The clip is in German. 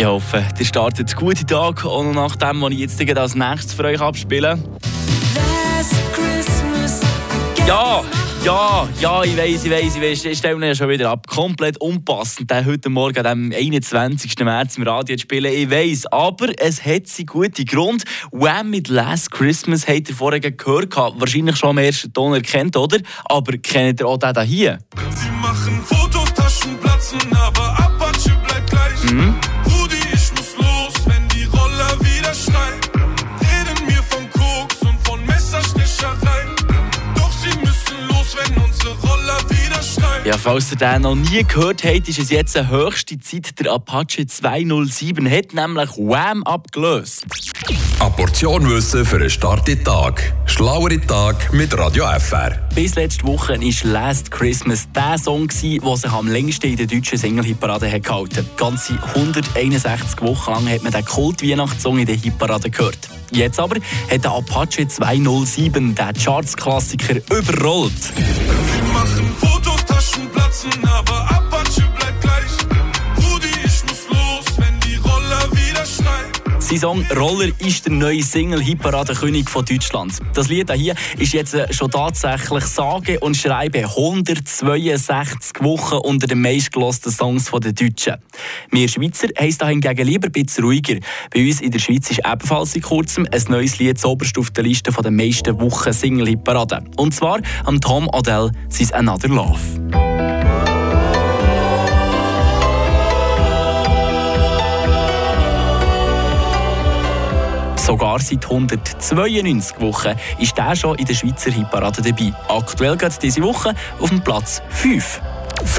Ich hoffe, ihr startet gute Tag und nach dem, was ich jetzt als nächstes für euch abspiele. Ja, ja, ja, ich weiß, ich weiß, ich weiß, ich stelle ihn schon wieder ab. Komplett unpassend, den heute Morgen am 21. März im Radio zu spielen. Ich weiß, aber es hat seinen guten Grund. Wham mit Last Christmas habt ihr vorher gehört, wahrscheinlich schon am ersten Ton erkennt, oder? Aber kennt ihr auch den hier? Sie machen Fotos, Taschen platzen, aber Apache bleibt gleich. Mhm. Ja, falls ihr den noch nie gehört habt, ist es jetzt eine höchste Zeit. Der Apache 207 hat nämlich Wham abgelöst. Eine Portion Wissen für einen starken Tag. Schlauere Tag mit Radio FR. Bis letzte Woche war Last Christmas der Song, der sich am längsten in der deutschen Single-Hitparade gehalten hat. Ganze 161 Wochen lang hat man den Kult-Weihnachtssong in der Hitparade gehört. Jetzt aber hat der Apache 207 den Charts-Klassiker überrollt. Sein Song Roller ist der neue Single-Hitparade-König von Deutschland. Das Lied hier ist jetzt äh, schon tatsächlich sage und schreibe 162 Wochen unter den meistgelossten Songs der Deutschen. Wir Schweizer haben es hingegen lieber ein bisschen ruhiger. Bei uns in der Schweiz ist ebenfalls in kurzem ein neues Lied zoberst auf der Liste der meisten Wochen Single-Hitparade. Und zwar am Tom Adele «Sis Another Love». Sogar seit 192 Wochen ist der schon in der Schweizer Hitparade dabei. Aktuell geht es diese Woche auf dem Platz 5.